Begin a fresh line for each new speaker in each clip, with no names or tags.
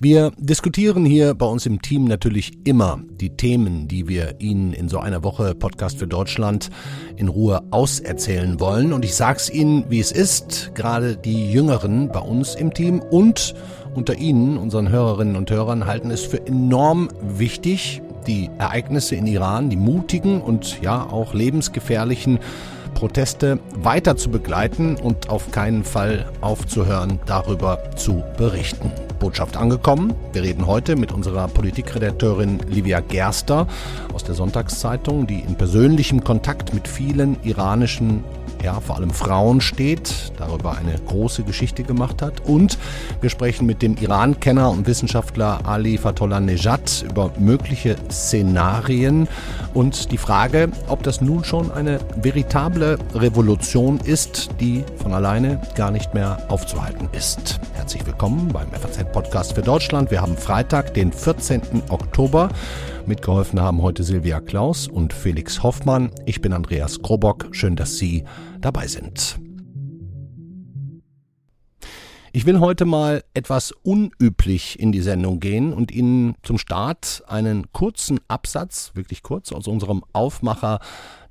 Wir diskutieren hier bei uns im Team natürlich immer die Themen, die wir Ihnen in so einer Woche Podcast für Deutschland in Ruhe auserzählen wollen. Und ich sag's Ihnen, wie es ist. Gerade die Jüngeren bei uns im Team und unter Ihnen, unseren Hörerinnen und Hörern, halten es für enorm wichtig, die Ereignisse in Iran, die mutigen und ja auch lebensgefährlichen Proteste weiter zu begleiten und auf keinen Fall aufzuhören, darüber zu berichten. Botschaft angekommen. Wir reden heute mit unserer Politikredakteurin Livia Gerster aus der Sonntagszeitung, die in persönlichem Kontakt mit vielen iranischen ja, vor allem Frauen steht, darüber eine große Geschichte gemacht hat. Und wir sprechen mit dem Iran-Kenner und Wissenschaftler Ali Fatollah Nejad über mögliche Szenarien und die Frage, ob das nun schon eine veritable Revolution ist, die von alleine gar nicht mehr aufzuhalten ist. Herzlich willkommen beim FAZ-Podcast für Deutschland. Wir haben Freitag, den 14. Oktober. Mitgeholfen haben heute Silvia Klaus und Felix Hoffmann. Ich bin Andreas Krobock. Schön, dass Sie dabei sind. Ich will heute mal etwas unüblich in die Sendung gehen und Ihnen zum Start einen kurzen Absatz, wirklich kurz, aus unserem Aufmacher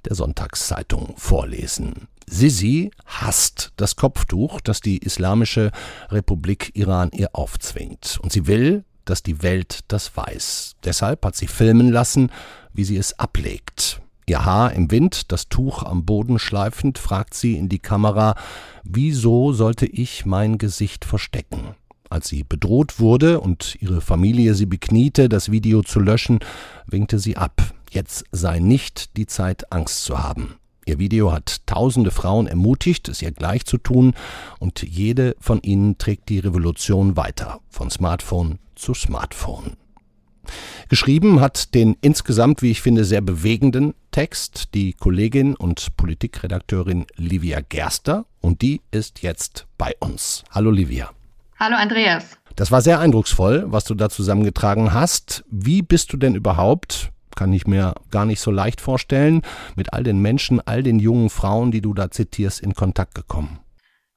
der Sonntagszeitung vorlesen. Sisi hasst das Kopftuch, das die Islamische Republik Iran ihr aufzwingt. Und sie will, dass die Welt das weiß. Deshalb hat sie filmen lassen, wie sie es ablegt. Ihr Haar im Wind, das Tuch am Boden schleifend, fragt sie in die Kamera, wieso sollte ich mein Gesicht verstecken? Als sie bedroht wurde und ihre Familie sie bekniete, das Video zu löschen, winkte sie ab. Jetzt sei nicht die Zeit, Angst zu haben. Ihr Video hat tausende Frauen ermutigt, es ihr gleich zu tun, und jede von ihnen trägt die Revolution weiter, von Smartphone zu Smartphone. Geschrieben hat den insgesamt, wie ich finde, sehr bewegenden Text die Kollegin und Politikredakteurin Livia Gerster und die ist jetzt bei uns. Hallo Livia.
Hallo Andreas.
Das war sehr eindrucksvoll, was du da zusammengetragen hast. Wie bist du denn überhaupt kann ich mir gar nicht so leicht vorstellen, mit all den Menschen, all den jungen Frauen, die du da zitierst, in Kontakt gekommen?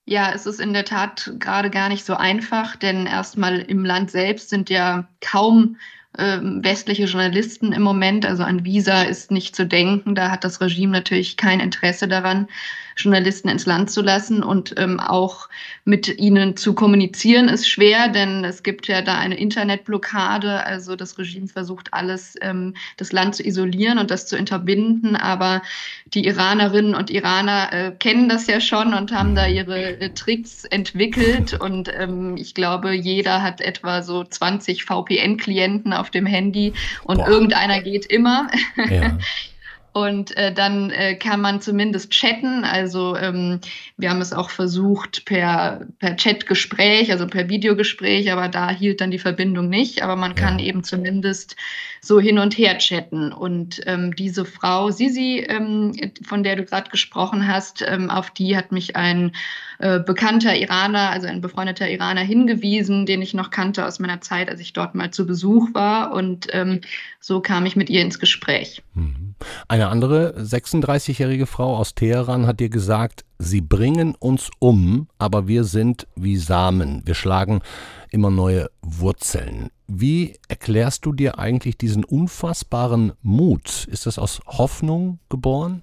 Ja, es ist in der Tat gerade gar nicht so einfach, denn erstmal im Land selbst sind ja kaum äh, westliche Journalisten im Moment. Also an Visa ist nicht zu denken. Da hat das Regime natürlich kein Interesse daran. Journalisten ins Land zu lassen und ähm, auch mit ihnen zu kommunizieren ist schwer, denn es gibt ja da eine Internetblockade. Also das Regime versucht alles, ähm, das Land zu isolieren und das zu unterbinden. Aber die Iranerinnen und Iraner äh, kennen das ja schon und haben da ihre äh, Tricks entwickelt. Und ähm, ich glaube, jeder hat etwa so 20 VPN-Klienten auf dem Handy und Boah. irgendeiner geht immer. Ja. Und äh, dann äh, kann man zumindest chatten. Also ähm, wir haben es auch versucht per, per Chatgespräch, also per Videogespräch, aber da hielt dann die Verbindung nicht. Aber man kann ja. eben zumindest so hin und her chatten. Und ähm, diese Frau Sisi, ähm, von der du gerade gesprochen hast, ähm, auf die hat mich ein äh, bekannter Iraner, also ein befreundeter Iraner hingewiesen, den ich noch kannte aus meiner Zeit, als ich dort mal zu Besuch war. Und ähm, so kam ich mit ihr ins Gespräch.
Mhm. Eine andere 36-jährige Frau aus Teheran hat dir gesagt, sie bringen uns um, aber wir sind wie Samen. Wir schlagen immer neue Wurzeln. Wie erklärst du dir eigentlich diesen unfassbaren Mut? Ist das aus Hoffnung geboren?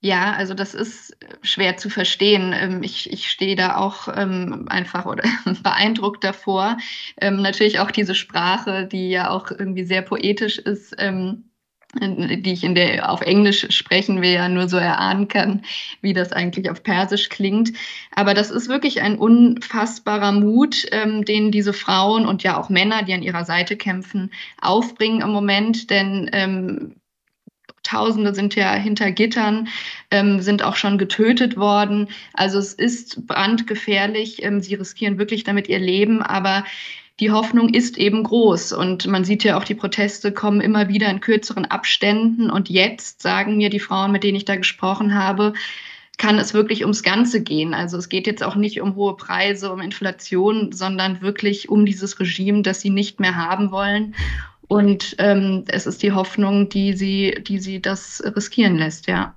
Ja, also das ist schwer zu verstehen. Ähm, ich, ich stehe da auch ähm, einfach oder beeindruckt davor. Ähm, natürlich auch diese Sprache, die ja auch irgendwie sehr poetisch ist. Die ich in der auf Englisch sprechen will, ja nur so erahnen kann, wie das eigentlich auf Persisch klingt. Aber das ist wirklich ein unfassbarer Mut, den diese Frauen und ja auch Männer, die an ihrer Seite kämpfen, aufbringen im Moment. Denn Tausende sind ja hinter Gittern, ähm, sind auch schon getötet worden. Also es ist brandgefährlich. Ähm, sie riskieren wirklich damit ihr Leben, aber die Hoffnung ist eben groß und man sieht ja auch, die Proteste kommen immer wieder in kürzeren Abständen und jetzt sagen mir die Frauen, mit denen ich da gesprochen habe, kann es wirklich ums Ganze gehen. Also es geht jetzt auch nicht um hohe Preise, um Inflation, sondern wirklich um dieses Regime, das sie nicht mehr haben wollen. Und ähm, es ist die Hoffnung, die sie, die sie das riskieren lässt, ja.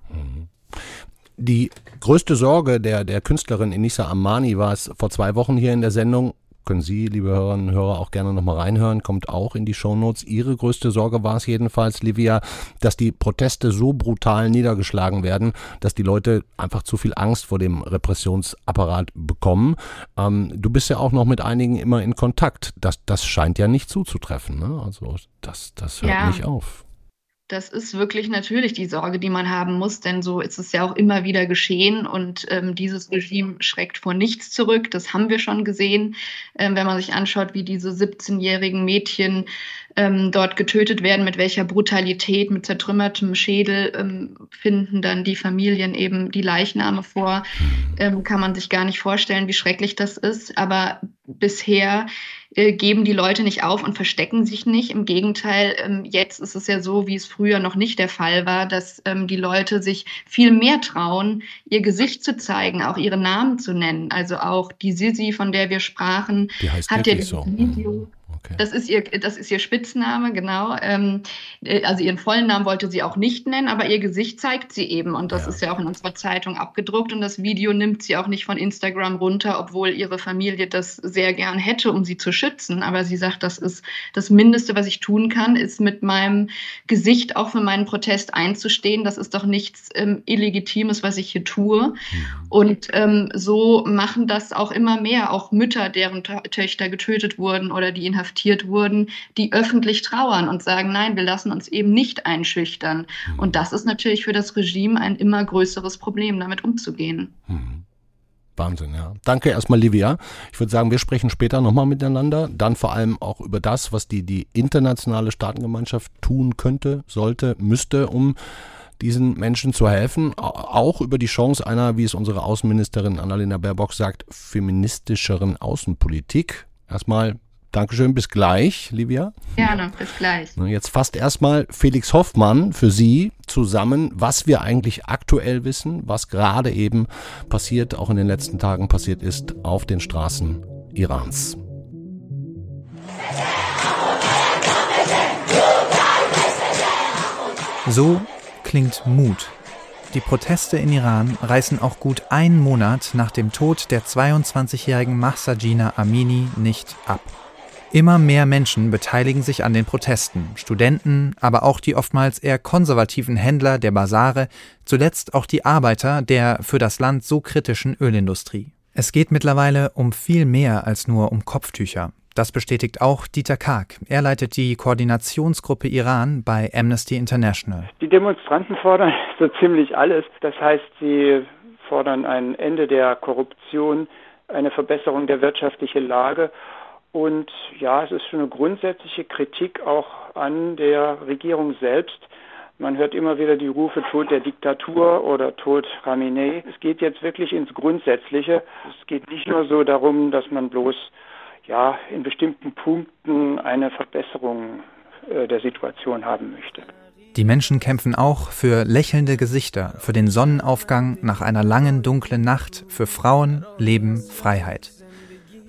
Die größte Sorge der, der Künstlerin Enisa Amani war es vor zwei Wochen hier in der Sendung, können Sie, liebe Hörerinnen und Hörer, auch gerne nochmal reinhören, kommt auch in die Shownotes. Ihre größte Sorge war es jedenfalls, Livia, dass die Proteste so brutal niedergeschlagen werden, dass die Leute einfach zu viel Angst vor dem Repressionsapparat bekommen. Ähm, du bist ja auch noch mit einigen immer in Kontakt. Das, das scheint ja nicht zuzutreffen. Ne? Also das, das hört ja. nicht auf.
Das ist wirklich natürlich die Sorge, die man haben muss, denn so ist es ja auch immer wieder geschehen und ähm, dieses Regime schreckt vor nichts zurück. Das haben wir schon gesehen, ähm, wenn man sich anschaut, wie diese 17-jährigen Mädchen ähm, dort getötet werden, mit welcher Brutalität, mit zertrümmertem Schädel ähm, finden dann die Familien eben die Leichname vor. Ähm, kann man sich gar nicht vorstellen, wie schrecklich das ist. Aber bisher äh, geben die Leute nicht auf und verstecken sich nicht. Im Gegenteil, ähm, jetzt ist es ja so, wie es früher noch nicht der Fall war, dass ähm, die Leute sich viel mehr trauen, ihr Gesicht zu zeigen, auch ihre Namen zu nennen. Also auch die Sisi, von der wir sprachen, hat ja so. Video Okay. Das ist ihr, das ist ihr Spitzname, genau. Ähm, äh, also ihren vollen Namen wollte sie auch nicht nennen, aber ihr Gesicht zeigt sie eben. Und das ja. ist ja auch in unserer Zeitung abgedruckt. Und das Video nimmt sie auch nicht von Instagram runter, obwohl ihre Familie das sehr gern hätte, um sie zu schützen. Aber sie sagt, das ist das Mindeste, was ich tun kann, ist mit meinem Gesicht auch für meinen Protest einzustehen. Das ist doch nichts ähm, Illegitimes, was ich hier tue. Und ähm, so machen das auch immer mehr, auch Mütter, deren Töchter getötet wurden oder die inhaftiert inhaftiert wurden, die öffentlich trauern und sagen, nein, wir lassen uns eben nicht einschüchtern. Mhm. Und das ist natürlich für das Regime ein immer größeres Problem, damit umzugehen.
Mhm. Wahnsinn, ja. Danke erstmal, Livia. Ich würde sagen, wir sprechen später nochmal miteinander. Dann vor allem auch über das, was die, die internationale Staatengemeinschaft tun könnte, sollte, müsste, um diesen Menschen zu helfen. Auch über die Chance einer, wie es unsere Außenministerin Annalena Baerbock sagt, feministischeren Außenpolitik. Erstmal Dankeschön, bis gleich, Livia.
Gerne, bis gleich.
Jetzt fasst erstmal Felix Hoffmann für Sie zusammen, was wir eigentlich aktuell wissen, was gerade eben passiert, auch in den letzten Tagen passiert ist auf den Straßen Irans.
So klingt Mut. Die Proteste in Iran reißen auch gut einen Monat nach dem Tod der 22-jährigen Mahsajina Amini nicht ab. Immer mehr Menschen beteiligen sich an den Protesten, Studenten, aber auch die oftmals eher konservativen Händler der Basare, zuletzt auch die Arbeiter der für das Land so kritischen Ölindustrie. Es geht mittlerweile um viel mehr als nur um Kopftücher. Das bestätigt auch Dieter Karg. Er leitet die Koordinationsgruppe Iran bei Amnesty International.
Die Demonstranten fordern so ziemlich alles. Das heißt, sie fordern ein Ende der Korruption, eine Verbesserung der wirtschaftlichen Lage und ja, es ist schon eine grundsätzliche Kritik auch an der Regierung selbst. Man hört immer wieder die Rufe Tod der Diktatur oder Tod Khamenei. Es geht jetzt wirklich ins Grundsätzliche. Es geht nicht nur so darum, dass man bloß ja in bestimmten Punkten eine Verbesserung äh, der Situation haben möchte.
Die Menschen kämpfen auch für lächelnde Gesichter, für den Sonnenaufgang nach einer langen dunklen Nacht, für Frauen, Leben, Freiheit.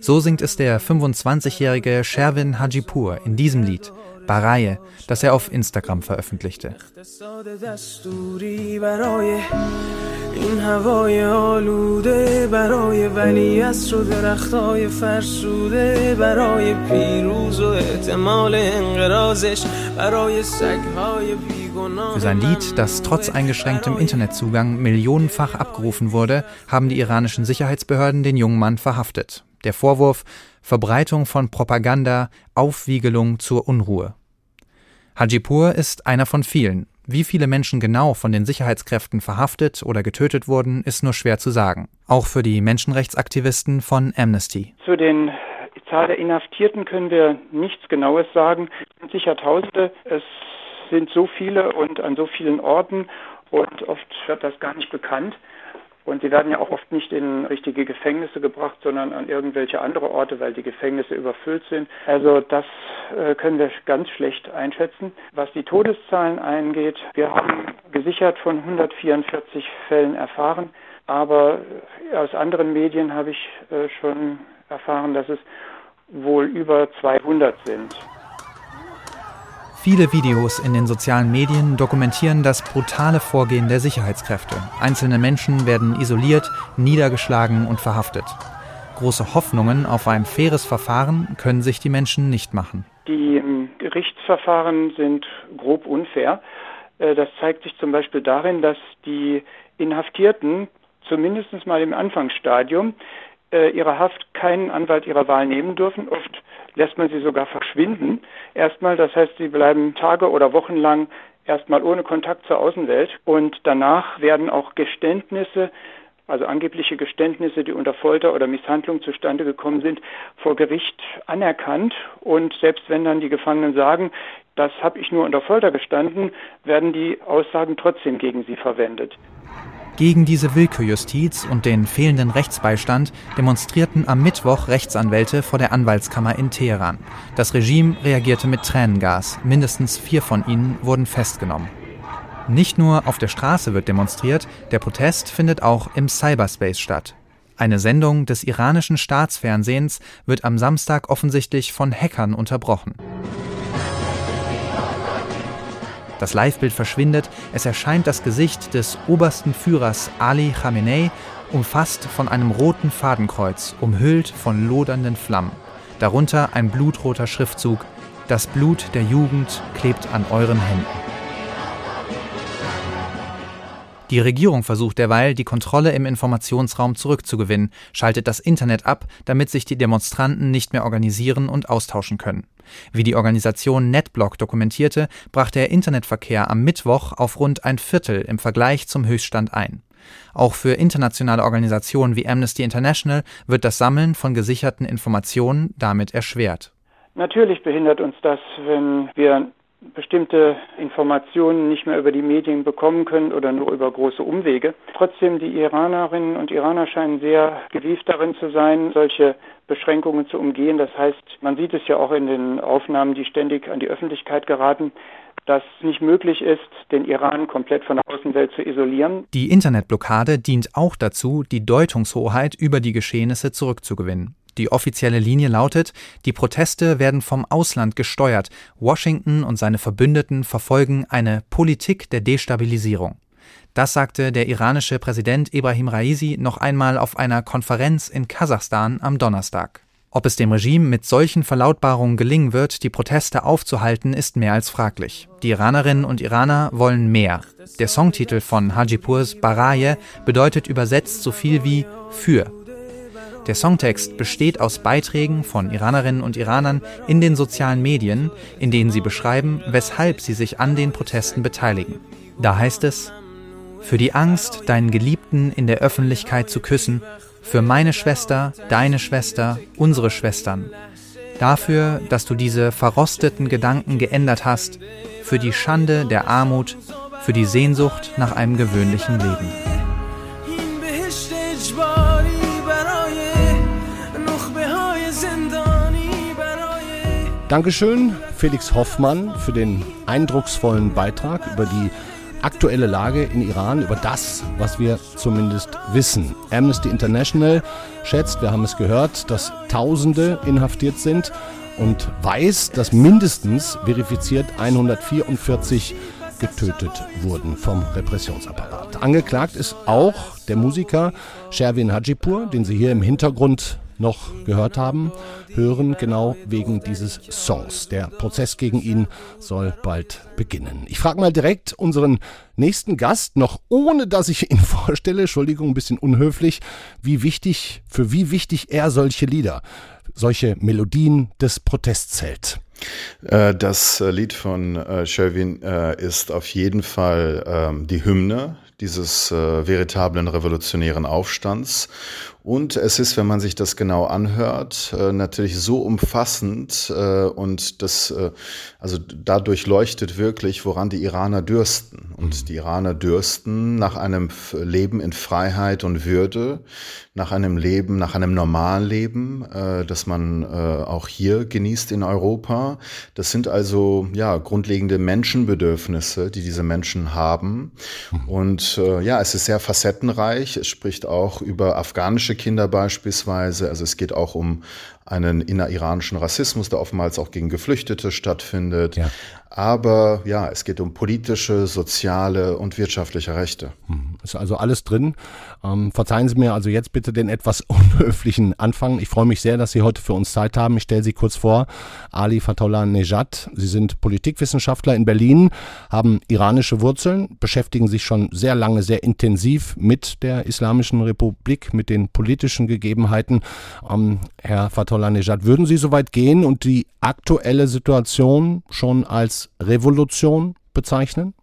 So singt es der 25-jährige Sherwin Hajipur in diesem Lied, Baraye, das er auf Instagram veröffentlichte. این هوای آلوده برای ولیعصر و درختای فرسوده برای پیروز و احتمال انقرازش برای سگهای Für sein Lied, das trotz eingeschränktem Internetzugang millionenfach abgerufen wurde, haben die iranischen Sicherheitsbehörden den jungen Mann verhaftet. Der Vorwurf Verbreitung von Propaganda, Aufwiegelung zur Unruhe. Hajipur ist einer von vielen. Wie viele Menschen genau von den Sicherheitskräften verhaftet oder getötet wurden, ist nur schwer zu sagen. Auch für die Menschenrechtsaktivisten von Amnesty.
Zu den Zahl der Inhaftierten können wir nichts Genaues sagen. Es sind sicher Tausende. Es sind so viele und an so vielen Orten und oft wird das gar nicht bekannt. Und sie werden ja auch oft nicht in richtige Gefängnisse gebracht, sondern an irgendwelche andere Orte, weil die Gefängnisse überfüllt sind. Also das äh, können wir ganz schlecht einschätzen. Was die Todeszahlen eingeht, wir haben gesichert von 144 Fällen erfahren, aber aus anderen Medien habe ich äh, schon erfahren, dass es wohl über 200 sind.
Viele Videos in den sozialen Medien dokumentieren das brutale Vorgehen der Sicherheitskräfte. Einzelne Menschen werden isoliert, niedergeschlagen und verhaftet. Große Hoffnungen auf ein faires Verfahren können sich die Menschen nicht machen.
Die ähm, Gerichtsverfahren sind grob unfair. Äh, das zeigt sich zum Beispiel darin, dass die Inhaftierten zumindest mal im Anfangsstadium äh, ihrer Haft keinen Anwalt ihrer Wahl nehmen dürfen. Oft lässt man sie sogar verschwinden. Erstmal, das heißt, sie bleiben Tage oder Wochen lang erstmal ohne Kontakt zur Außenwelt und danach werden auch Geständnisse also angebliche Geständnisse, die unter Folter oder Misshandlung zustande gekommen sind, vor Gericht anerkannt. Und selbst wenn dann die Gefangenen sagen, das habe ich nur unter Folter gestanden, werden die Aussagen trotzdem gegen sie verwendet.
Gegen diese Willkürjustiz und den fehlenden Rechtsbeistand demonstrierten am Mittwoch Rechtsanwälte vor der Anwaltskammer in Teheran. Das Regime reagierte mit Tränengas. Mindestens vier von ihnen wurden festgenommen. Nicht nur auf der Straße wird demonstriert, der Protest findet auch im Cyberspace statt. Eine Sendung des iranischen Staatsfernsehens wird am Samstag offensichtlich von Hackern unterbrochen. Das Livebild verschwindet, es erscheint das Gesicht des obersten Führers Ali Khamenei, umfasst von einem roten Fadenkreuz, umhüllt von lodernden Flammen. Darunter ein blutroter Schriftzug Das Blut der Jugend klebt an euren Händen. Die Regierung versucht derweil, die Kontrolle im Informationsraum zurückzugewinnen, schaltet das Internet ab, damit sich die Demonstranten nicht mehr organisieren und austauschen können. Wie die Organisation NetBlock dokumentierte, brachte der Internetverkehr am Mittwoch auf rund ein Viertel im Vergleich zum Höchststand ein. Auch für internationale Organisationen wie Amnesty International wird das Sammeln von gesicherten Informationen damit erschwert.
Natürlich behindert uns das, wenn wir bestimmte Informationen nicht mehr über die Medien bekommen können oder nur über große Umwege. Trotzdem, die Iranerinnen und Iraner scheinen sehr gewieft darin zu sein, solche Beschränkungen zu umgehen. Das heißt, man sieht es ja auch in den Aufnahmen, die ständig an die Öffentlichkeit geraten, dass nicht möglich ist, den Iran komplett von der Außenwelt zu isolieren.
Die Internetblockade dient auch dazu, die Deutungshoheit über die Geschehnisse zurückzugewinnen. Die offizielle Linie lautet, die Proteste werden vom Ausland gesteuert, Washington und seine Verbündeten verfolgen eine Politik der Destabilisierung. Das sagte der iranische Präsident Ibrahim Raisi noch einmal auf einer Konferenz in Kasachstan am Donnerstag. Ob es dem Regime mit solchen Verlautbarungen gelingen wird, die Proteste aufzuhalten, ist mehr als fraglich. Die Iranerinnen und Iraner wollen mehr. Der Songtitel von Hajipurs Baraye bedeutet übersetzt so viel wie für. Der Songtext besteht aus Beiträgen von Iranerinnen und Iranern in den sozialen Medien, in denen sie beschreiben, weshalb sie sich an den Protesten beteiligen. Da heißt es, für die Angst, deinen Geliebten in der Öffentlichkeit zu küssen, für meine Schwester, deine Schwester, unsere Schwestern, dafür, dass du diese verrosteten Gedanken geändert hast, für die Schande der Armut, für die Sehnsucht nach einem gewöhnlichen Leben.
Dankeschön, Felix Hoffmann, für den eindrucksvollen Beitrag über die aktuelle Lage in Iran, über das, was wir zumindest wissen. Amnesty International schätzt, wir haben es gehört, dass Tausende inhaftiert sind und weiß, dass mindestens verifiziert 144 getötet wurden vom Repressionsapparat. Angeklagt ist auch der Musiker Sherwin Hajipur, den Sie hier im Hintergrund noch gehört haben, hören, genau wegen dieses Songs. Der Prozess gegen ihn soll bald beginnen. Ich frage mal direkt unseren nächsten Gast, noch ohne dass ich ihn vorstelle, Entschuldigung, ein bisschen unhöflich, wie wichtig, für wie wichtig er solche Lieder, solche Melodien des Protests hält.
Äh, das Lied von äh, Sherwin äh, ist auf jeden Fall ähm, die Hymne dieses veritablen revolutionären Aufstands und es ist, wenn man sich das genau anhört, äh, natürlich so umfassend äh, und das, äh, also dadurch leuchtet wirklich, woran die Iraner dürsten. Und mhm. die Iraner dürsten nach einem Leben in Freiheit und Würde, nach einem Leben, nach einem normalen Leben, das man auch hier genießt in Europa. Das sind also ja grundlegende Menschenbedürfnisse, die diese Menschen haben. Mhm. Und ja, es ist sehr facettenreich. Es spricht auch über afghanische Kinder beispielsweise. Also es geht auch um einen inneriranischen Rassismus, der oftmals auch gegen Geflüchtete stattfindet. Ja. Aber ja, es geht um politische, soziale und wirtschaftliche Rechte.
Hm, ist also alles drin. Ähm, verzeihen Sie mir also jetzt bitte den etwas unhöflichen Anfang. Ich freue mich sehr, dass Sie heute für uns Zeit haben. Ich stelle Sie kurz vor. Ali Fatollah Nejad. Sie sind Politikwissenschaftler in Berlin, haben iranische Wurzeln, beschäftigen sich schon sehr lange, sehr intensiv mit der Islamischen Republik, mit den politischen Gegebenheiten. Ähm, Herr Fatollah Nejad, würden Sie so weit gehen und die aktuelle Situation schon als Revolution bezeichnen?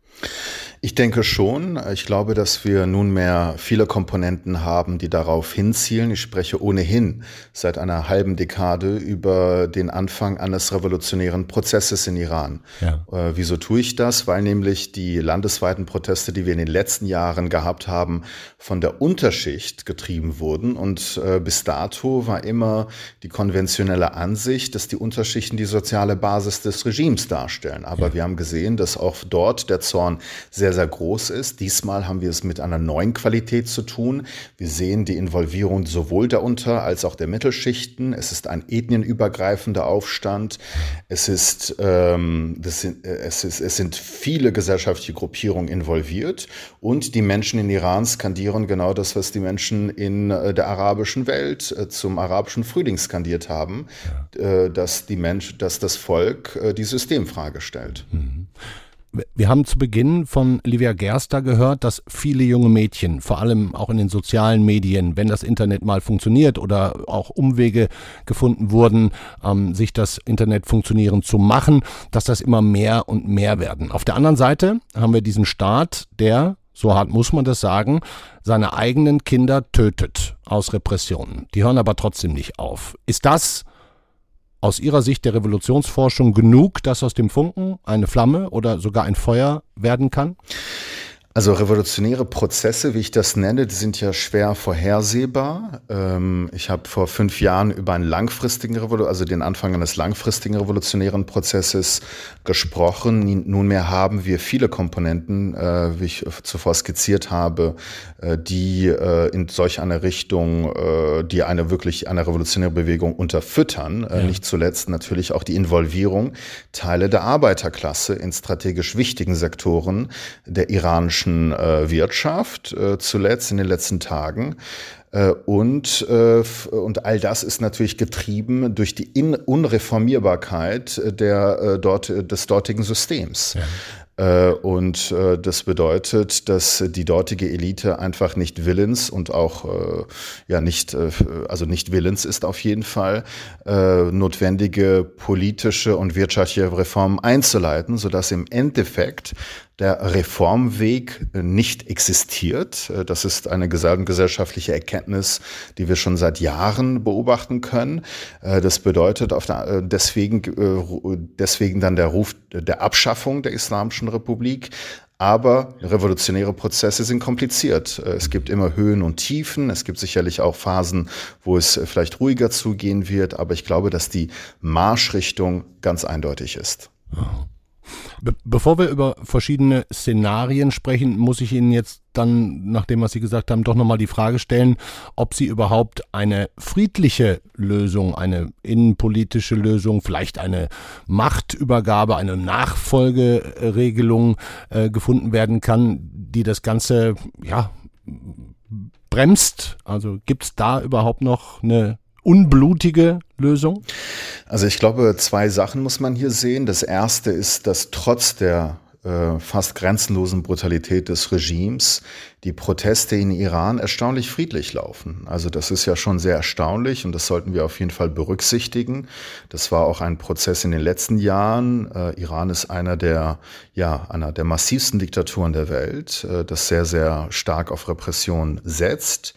Ich denke schon. Ich glaube, dass wir nunmehr viele Komponenten haben, die darauf hinzielen. Ich spreche ohnehin seit einer halben Dekade über den Anfang eines revolutionären Prozesses in Iran. Ja. Äh, wieso tue ich das? Weil nämlich die landesweiten Proteste, die wir in den letzten Jahren gehabt haben, von der Unterschicht getrieben wurden. Und äh, bis dato war immer die konventionelle Ansicht, dass die Unterschichten die soziale Basis des Regimes darstellen. Aber ja. wir haben gesehen, dass auch dort der Zorn sehr sehr, sehr groß ist. Diesmal haben wir es mit einer neuen Qualität zu tun. Wir sehen die Involvierung sowohl der Unter- als auch der Mittelschichten. Es ist ein ethnienübergreifender Aufstand. Es ist, ähm, das sind, äh, es ist, es sind viele gesellschaftliche Gruppierungen involviert und die Menschen in Iran skandieren genau das, was die Menschen in äh, der arabischen Welt äh, zum arabischen Frühling skandiert haben, ja. äh, dass die Mensch, dass das Volk äh, die Systemfrage stellt. Mhm.
Wir haben zu Beginn von Livia Gerster gehört, dass viele junge Mädchen, vor allem auch in den sozialen Medien, wenn das Internet mal funktioniert oder auch Umwege gefunden wurden, ähm, sich das Internet funktionieren zu machen, dass das immer mehr und mehr werden. Auf der anderen Seite haben wir diesen Staat, der, so hart muss man das sagen, seine eigenen Kinder tötet aus Repressionen. Die hören aber trotzdem nicht auf. Ist das aus Ihrer Sicht der Revolutionsforschung genug, dass aus dem Funken eine Flamme oder sogar ein Feuer werden kann?
Also revolutionäre Prozesse, wie ich das nenne, die sind ja schwer vorhersehbar. Ähm, ich habe vor fünf Jahren über einen langfristigen Revolu also den Anfang eines langfristigen revolutionären Prozesses gesprochen. Nunmehr haben wir viele Komponenten, äh, wie ich zuvor skizziert habe, äh, die äh, in solch eine Richtung, die eine wirklich eine revolutionäre Bewegung unterfüttern. Ja. Nicht zuletzt natürlich auch die Involvierung Teile der Arbeiterklasse in strategisch wichtigen Sektoren der iranischen deutschen äh, Wirtschaft, äh, zuletzt in den letzten Tagen. Äh, und, äh, und all das ist natürlich getrieben durch die In Unreformierbarkeit der, äh, dort, des dortigen Systems. Ja. Und das bedeutet, dass die dortige Elite einfach nicht willens und auch ja nicht, also nicht willens ist auf jeden Fall, notwendige politische und wirtschaftliche Reformen einzuleiten, sodass im Endeffekt der Reformweg nicht existiert. Das ist eine gesellschaftliche Erkenntnis, die wir schon seit Jahren beobachten können. Das bedeutet auf der, deswegen, deswegen dann der Ruf der Abschaffung der Islamischen Republik. Aber revolutionäre Prozesse sind kompliziert. Es gibt immer Höhen und Tiefen. Es gibt sicherlich auch Phasen, wo es vielleicht ruhiger zugehen wird. Aber ich glaube, dass die Marschrichtung ganz eindeutig ist.
Be bevor wir über verschiedene Szenarien sprechen, muss ich Ihnen jetzt dann, nach dem, was Sie gesagt haben, doch nochmal die Frage stellen, ob Sie überhaupt eine friedliche Lösung, eine innenpolitische Lösung, vielleicht eine Machtübergabe, eine Nachfolgeregelung äh, gefunden werden kann, die das Ganze, ja, bremst. Also gibt es da überhaupt noch eine unblutige Lösung?
Also ich glaube, zwei Sachen muss man hier sehen. Das erste ist, dass trotz der äh, fast grenzenlosen Brutalität des Regimes die Proteste in Iran erstaunlich friedlich laufen. Also das ist ja schon sehr erstaunlich und das sollten wir auf jeden Fall berücksichtigen. Das war auch ein Prozess in den letzten Jahren. Äh, Iran ist einer der, ja, einer der massivsten Diktaturen der Welt, äh, das sehr, sehr stark auf Repression setzt.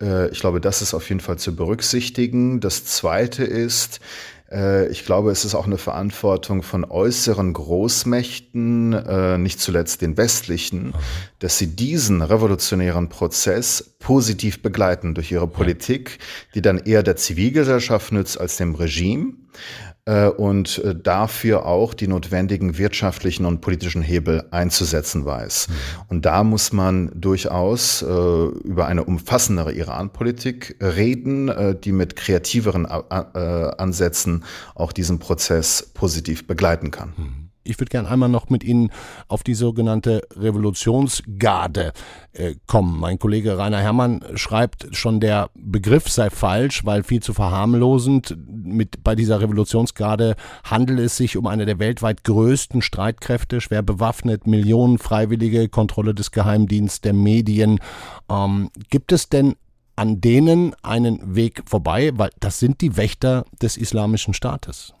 Äh, ich glaube, das ist auf jeden Fall zu berücksichtigen. Das Zweite ist, ich glaube, es ist auch eine Verantwortung von äußeren Großmächten, äh, nicht zuletzt den westlichen, dass sie diesen revolutionären Prozess positiv begleiten durch ihre Politik, die dann eher der Zivilgesellschaft nützt als dem Regime. Äh, und äh, dafür auch die notwendigen wirtschaftlichen und politischen Hebel einzusetzen weiß. Mhm. Und da muss man durchaus äh, über eine umfassendere Iran-Politik reden, die mit kreativeren Ansätzen auch diesen Prozess positiv begleiten kann.
Ich würde gerne einmal noch mit Ihnen auf die sogenannte Revolutionsgarde äh, kommen. Mein Kollege Rainer Herrmann schreibt, schon der Begriff sei falsch, weil viel zu verharmlosend. Mit, bei dieser Revolutionsgarde handelt es sich um eine der weltweit größten Streitkräfte, schwer bewaffnet, Millionen Freiwillige, Kontrolle des Geheimdienstes, der Medien. Ähm, gibt es denn an denen einen Weg vorbei, weil das sind die Wächter des islamischen Staates.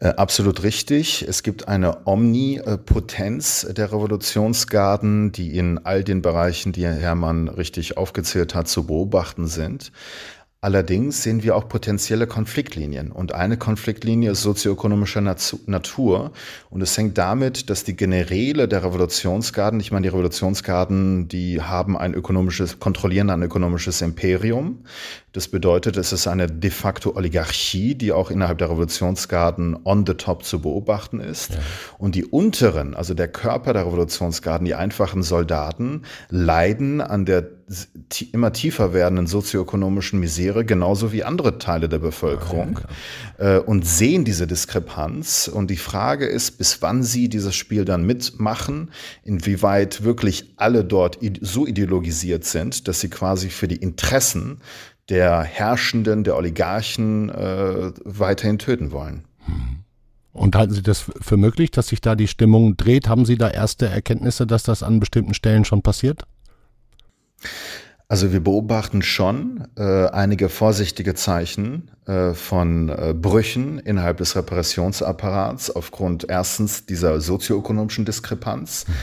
Äh, absolut richtig. Es gibt eine Omnipotenz der Revolutionsgarden, die in all den Bereichen, die Herr Herrmann richtig aufgezählt hat, zu beobachten sind. Allerdings sehen wir auch potenzielle Konfliktlinien. Und eine Konfliktlinie ist sozioökonomischer Natur. Und es hängt damit, dass die Generäle der Revolutionsgarden, ich meine, die Revolutionsgarden, die haben ein ökonomisches, kontrollieren ein ökonomisches Imperium. Das bedeutet, es ist eine de facto Oligarchie, die auch innerhalb der Revolutionsgarden on the top zu beobachten ist. Ja. Und die unteren, also der Körper der Revolutionsgarden, die einfachen Soldaten, leiden an der immer tiefer werdenden sozioökonomischen Misere, genauso wie andere Teile der Bevölkerung, ja, und sehen diese Diskrepanz. Und die Frage ist, bis wann sie dieses Spiel dann mitmachen, inwieweit wirklich alle dort so ideologisiert sind, dass sie quasi für die Interessen der Herrschenden, der Oligarchen äh, weiterhin töten wollen. Hm.
Und halten Sie das für möglich, dass sich da die Stimmung dreht? Haben Sie da erste Erkenntnisse, dass das an bestimmten Stellen schon passiert?
Also wir beobachten schon äh, einige vorsichtige Zeichen äh, von äh, Brüchen innerhalb des Repressionsapparats aufgrund erstens dieser sozioökonomischen Diskrepanz, mhm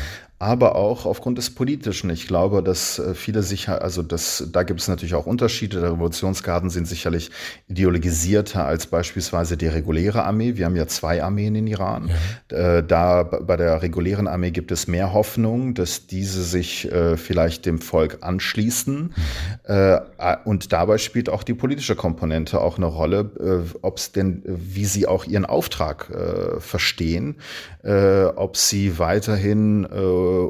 aber auch aufgrund des Politischen. Ich glaube, dass äh, viele sich, also das, da gibt es natürlich auch Unterschiede. Der Revolutionsgarden sind sicherlich ideologisierter als beispielsweise die reguläre Armee. Wir haben ja zwei Armeen in Iran. Ja. Äh, da bei der regulären Armee gibt es mehr Hoffnung, dass diese sich äh, vielleicht dem Volk anschließen. Mhm. Und dabei spielt auch die politische Komponente auch eine Rolle, ob es denn, wie sie auch ihren Auftrag verstehen, ob sie weiterhin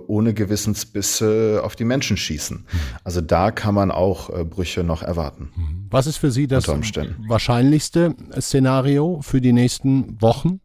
ohne Gewissensbisse auf die Menschen schießen. Also da kann man auch äh, Brüche noch erwarten.
Was ist für Sie das wahrscheinlichste Szenario für die nächsten Wochen?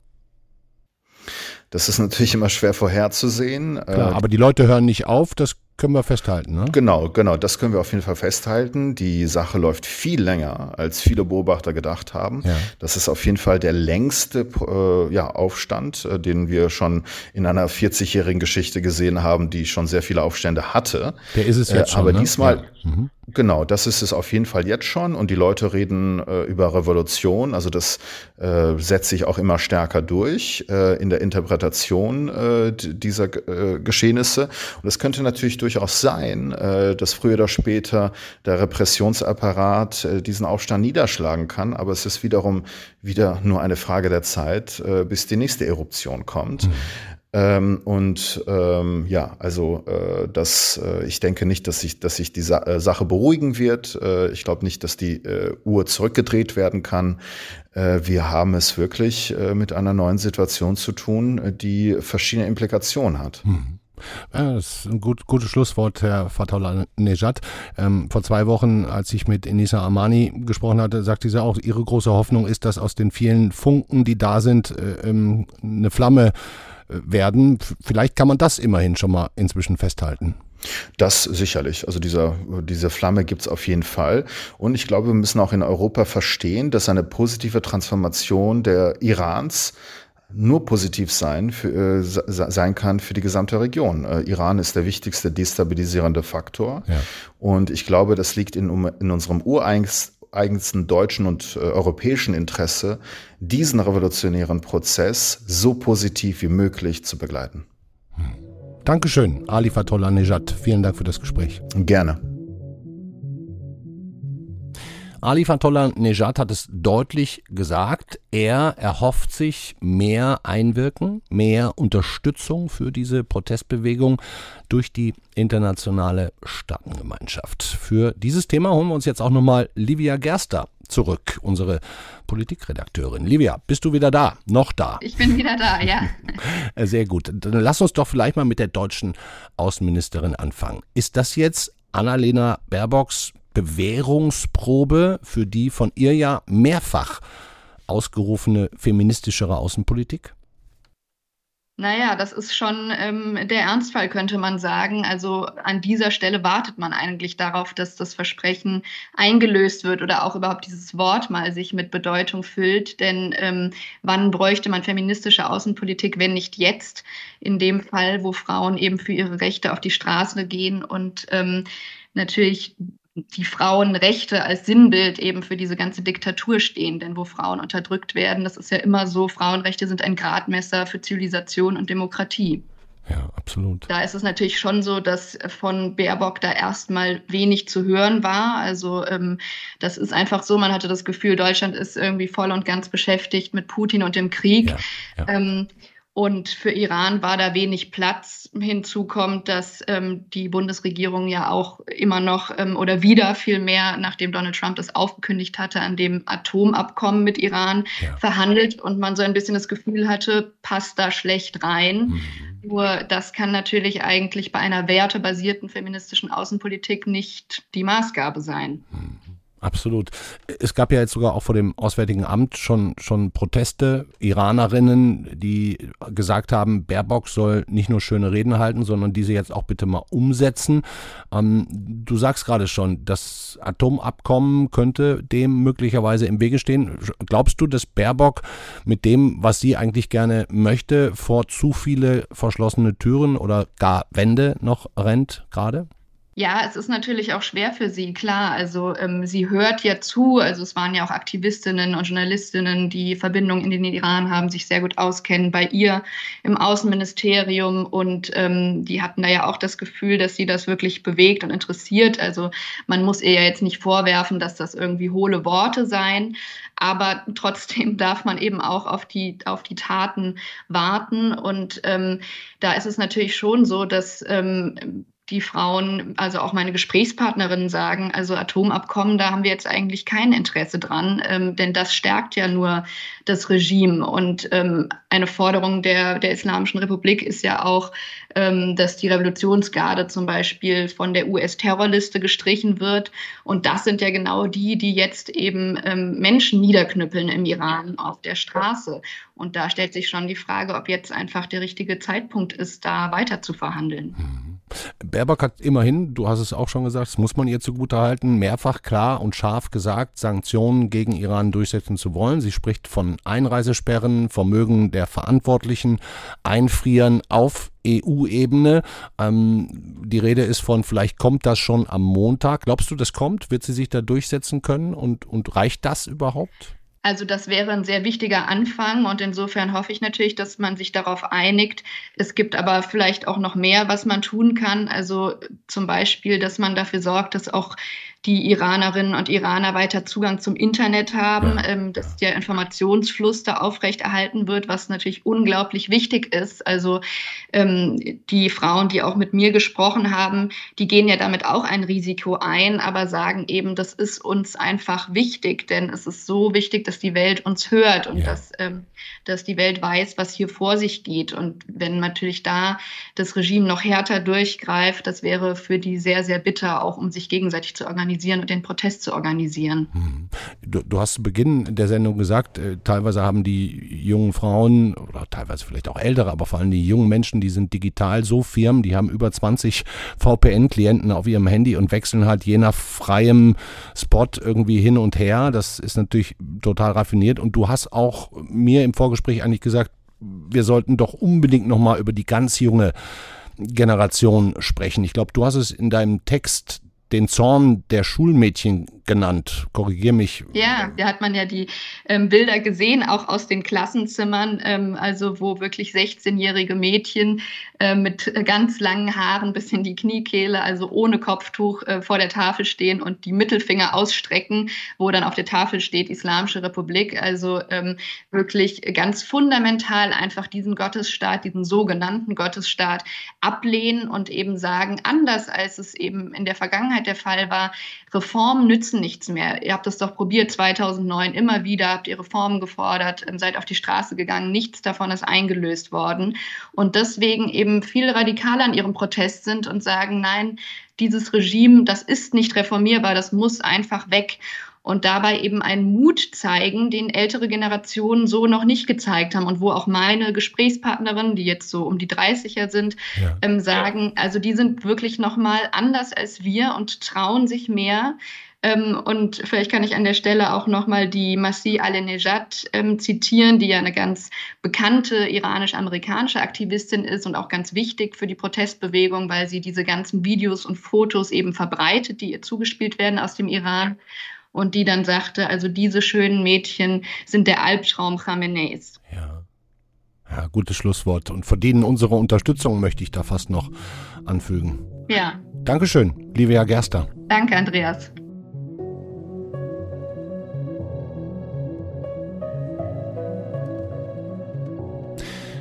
Das ist natürlich immer schwer vorherzusehen.
Klar, aber die Leute hören nicht auf, das können wir festhalten, ne?
Genau, genau, das können wir auf jeden Fall festhalten. Die Sache läuft viel länger, als viele Beobachter gedacht haben. Ja. Das ist auf jeden Fall der längste äh, ja, Aufstand, äh, den wir schon in einer 40-jährigen Geschichte gesehen haben, die schon sehr viele Aufstände hatte.
Der ist es jetzt äh,
schon. Aber ne? diesmal, ja. mhm. Genau, das ist es auf jeden Fall jetzt schon und die Leute reden äh, über Revolution, also das äh, setzt sich auch immer stärker durch äh, in der Interpretation äh, dieser äh, Geschehnisse und es könnte natürlich durchaus sein, äh, dass früher oder später der Repressionsapparat äh, diesen Aufstand niederschlagen kann, aber es ist wiederum wieder nur eine Frage der Zeit, äh, bis die nächste Eruption kommt. Mhm. Ähm, und ähm, ja, also äh, das, äh, ich denke nicht, dass sich, dass sich die Sa äh, Sache beruhigen wird. Ich glaube nicht, dass die Uhr zurückgedreht werden kann. Wir haben es wirklich mit einer neuen Situation zu tun, die verschiedene Implikationen hat. Hm.
Ja, das ist ein gut, gutes Schlusswort, Herr Fatullah Nejad. Ähm, vor zwei Wochen, als ich mit Enisa Amani gesprochen hatte, sagte sie auch, ihre große Hoffnung ist, dass aus den vielen Funken, die da sind, äh, ähm, eine Flamme werden. Vielleicht kann man das immerhin schon mal inzwischen festhalten.
Das sicherlich. Also dieser, diese Flamme gibt es auf jeden Fall. Und ich glaube, wir müssen auch in Europa verstehen, dass eine positive Transformation der Irans nur positiv sein, für, äh, sein kann für die gesamte Region. Äh, Iran ist der wichtigste destabilisierende Faktor. Ja. Und ich glaube, das liegt in, in unserem ureigensten eigensten deutschen und äh, europäischen Interesse, diesen revolutionären Prozess so positiv wie möglich zu begleiten.
Dankeschön, Ali Fatollah Nejad. Vielen Dank für das Gespräch.
Gerne.
Ali Fatollah Nejad hat es deutlich gesagt. Er erhofft sich mehr Einwirken, mehr Unterstützung für diese Protestbewegung durch die internationale Staatengemeinschaft. Für dieses Thema holen wir uns jetzt auch nochmal Livia Gerster zurück, unsere Politikredakteurin. Livia, bist du wieder da? Noch da?
Ich bin wieder da, ja.
Sehr gut. Dann lass uns doch vielleicht mal mit der deutschen Außenministerin anfangen. Ist das jetzt Annalena Baerbocks Bewährungsprobe für die von ihr ja mehrfach ausgerufene feministischere Außenpolitik?
Naja, das ist schon ähm, der Ernstfall, könnte man sagen. Also an dieser Stelle wartet man eigentlich darauf, dass das Versprechen eingelöst wird oder auch überhaupt dieses Wort mal sich mit Bedeutung füllt. Denn ähm, wann bräuchte man feministische Außenpolitik, wenn nicht jetzt? In dem Fall, wo Frauen eben für ihre Rechte auf die Straße gehen und ähm, natürlich die Frauenrechte als Sinnbild eben für diese ganze Diktatur stehen. Denn wo Frauen unterdrückt werden, das ist ja immer so, Frauenrechte sind ein Gradmesser für Zivilisation und Demokratie.
Ja, absolut.
Da ist es natürlich schon so, dass von Baerbock da erstmal wenig zu hören war. Also ähm, das ist einfach so, man hatte das Gefühl, Deutschland ist irgendwie voll und ganz beschäftigt mit Putin und dem Krieg. Ja, ja. Ähm, und für Iran war da wenig Platz. Hinzu kommt, dass ähm, die Bundesregierung ja auch immer noch ähm, oder wieder viel mehr, nachdem Donald Trump das aufgekündigt hatte, an dem Atomabkommen mit Iran ja. verhandelt und man so ein bisschen das Gefühl hatte, passt da schlecht rein. Mhm. Nur das kann natürlich eigentlich bei einer wertebasierten feministischen Außenpolitik nicht die Maßgabe sein.
Mhm. Absolut. Es gab ja jetzt sogar auch vor dem Auswärtigen Amt schon, schon Proteste, Iranerinnen, die gesagt haben, Baerbock soll nicht nur schöne Reden halten, sondern diese jetzt auch bitte mal umsetzen. Ähm, du sagst gerade schon, das Atomabkommen könnte dem möglicherweise im Wege stehen. Glaubst du, dass Baerbock mit dem, was sie eigentlich gerne möchte, vor zu viele verschlossene Türen oder gar Wände noch rennt gerade?
Ja, es ist natürlich auch schwer für sie, klar. Also ähm, sie hört ja zu. Also es waren ja auch Aktivistinnen und Journalistinnen, die Verbindungen in den Iran haben, sich sehr gut auskennen bei ihr im Außenministerium. Und ähm, die hatten da ja auch das Gefühl, dass sie das wirklich bewegt und interessiert. Also man muss ihr ja jetzt nicht vorwerfen, dass das irgendwie hohle Worte seien. Aber trotzdem darf man eben auch auf die, auf die Taten warten. Und ähm, da ist es natürlich schon so, dass ähm, die Frauen, also auch meine Gesprächspartnerinnen sagen, also Atomabkommen, da haben wir jetzt eigentlich kein Interesse dran, ähm, denn das stärkt ja nur das Regime. Und ähm, eine Forderung der, der Islamischen Republik ist ja auch, ähm, dass die Revolutionsgarde zum Beispiel von der US-Terrorliste gestrichen wird. Und das sind ja genau die, die jetzt eben ähm, Menschen niederknüppeln im Iran auf der Straße. Und da stellt sich schon die Frage, ob jetzt einfach der richtige Zeitpunkt ist, da weiter zu verhandeln.
Mhm. Baerbock hat immerhin, du hast es auch schon gesagt, das muss man ihr zugutehalten, mehrfach klar und scharf gesagt, Sanktionen gegen Iran durchsetzen zu wollen. Sie spricht von Einreisesperren, Vermögen der Verantwortlichen, Einfrieren auf EU-Ebene. Ähm, die Rede ist von, vielleicht kommt das schon am Montag. Glaubst du, das kommt? Wird sie sich da durchsetzen können? Und, und reicht das überhaupt?
Also das wäre ein sehr wichtiger Anfang und insofern hoffe ich natürlich, dass man sich darauf einigt. Es gibt aber vielleicht auch noch mehr, was man tun kann. Also zum Beispiel, dass man dafür sorgt, dass auch die Iranerinnen und Iraner weiter Zugang zum Internet haben, ja. ähm, dass der Informationsfluss da aufrechterhalten wird, was natürlich unglaublich wichtig ist. Also ähm, die Frauen, die auch mit mir gesprochen haben, die gehen ja damit auch ein Risiko ein, aber sagen eben, das ist uns einfach wichtig, denn es ist so wichtig, dass die Welt uns hört und ja. dass, ähm, dass die Welt weiß, was hier vor sich geht. Und wenn natürlich da das Regime noch härter durchgreift, das wäre für die sehr, sehr bitter, auch um sich gegenseitig zu organisieren organisieren und den Protest zu organisieren.
Hm. Du, du hast zu Beginn der Sendung gesagt, äh, teilweise haben die jungen Frauen oder teilweise vielleicht auch ältere, aber vor allem die jungen Menschen, die sind digital so firm, die haben über 20 VPN-Klienten auf ihrem Handy und wechseln halt je nach freiem Spot irgendwie hin und her. Das ist natürlich total raffiniert. Und du hast auch mir im Vorgespräch eigentlich gesagt, wir sollten doch unbedingt nochmal über die ganz junge Generation sprechen. Ich glaube, du hast es in deinem Text den Zorn der Schulmädchen genannt. Korrigier mich.
Ja, da hat man ja die ähm, Bilder gesehen, auch aus den Klassenzimmern, ähm, also wo wirklich 16-jährige Mädchen äh, mit ganz langen Haaren bis in die Kniekehle, also ohne Kopftuch äh, vor der Tafel stehen und die Mittelfinger ausstrecken, wo dann auf der Tafel steht Islamische Republik. Also ähm, wirklich ganz fundamental einfach diesen Gottesstaat, diesen sogenannten Gottesstaat ablehnen und eben sagen, anders als es eben in der Vergangenheit der Fall war, Reformen nützen nichts mehr. Ihr habt das doch probiert 2009 immer wieder, habt ihr Reformen gefordert, ähm, seid auf die Straße gegangen, nichts davon ist eingelöst worden. Und deswegen eben viel radikaler in ihrem Protest sind und sagen, nein, dieses Regime, das ist nicht reformierbar, das muss einfach weg. Und dabei eben einen Mut zeigen, den ältere Generationen so noch nicht gezeigt haben und wo auch meine Gesprächspartnerinnen, die jetzt so um die 30er sind, ja. ähm, sagen, also die sind wirklich noch mal anders als wir und trauen sich mehr. Ähm, und vielleicht kann ich an der Stelle auch nochmal die Masih Alenejad ähm, zitieren, die ja eine ganz bekannte iranisch-amerikanische Aktivistin ist und auch ganz wichtig für die Protestbewegung, weil sie diese ganzen Videos und Fotos eben verbreitet, die ihr zugespielt werden aus dem Iran und die dann sagte, also diese schönen Mädchen sind der Albtraum Khameneis.
Ja. Ja, gutes Schlusswort. Und vor denen unsere Unterstützung möchte ich da fast noch anfügen.
Ja.
Dankeschön, Livia Gerster.
Danke, Andreas.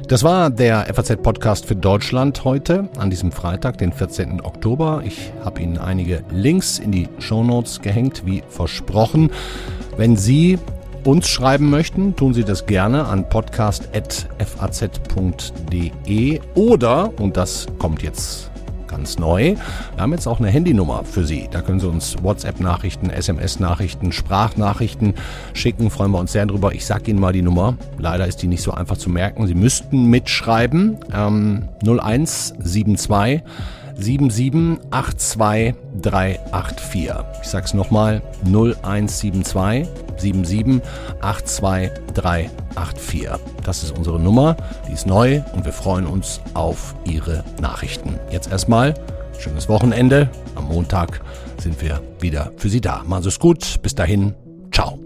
Das war der FAZ-Podcast für Deutschland heute, an diesem Freitag, den 14. Oktober. Ich habe Ihnen einige Links in die Shownotes gehängt, wie versprochen. Wenn Sie uns schreiben möchten, tun Sie das gerne an podcast.faz.de oder, und das kommt jetzt ganz neu. Wir haben jetzt auch eine Handynummer für Sie. Da können Sie uns WhatsApp-Nachrichten, SMS-Nachrichten, Sprachnachrichten schicken. Freuen wir uns sehr drüber. Ich sage Ihnen mal die Nummer. Leider ist die nicht so einfach zu merken. Sie müssten mitschreiben. Ähm, 0172 7782384. Ich sag's nochmal 0172 7782384. Das ist unsere Nummer, die ist neu und wir freuen uns auf Ihre Nachrichten. Jetzt erstmal schönes Wochenende. Am Montag sind wir wieder für Sie da. Machen Sie es gut. Bis dahin. Ciao.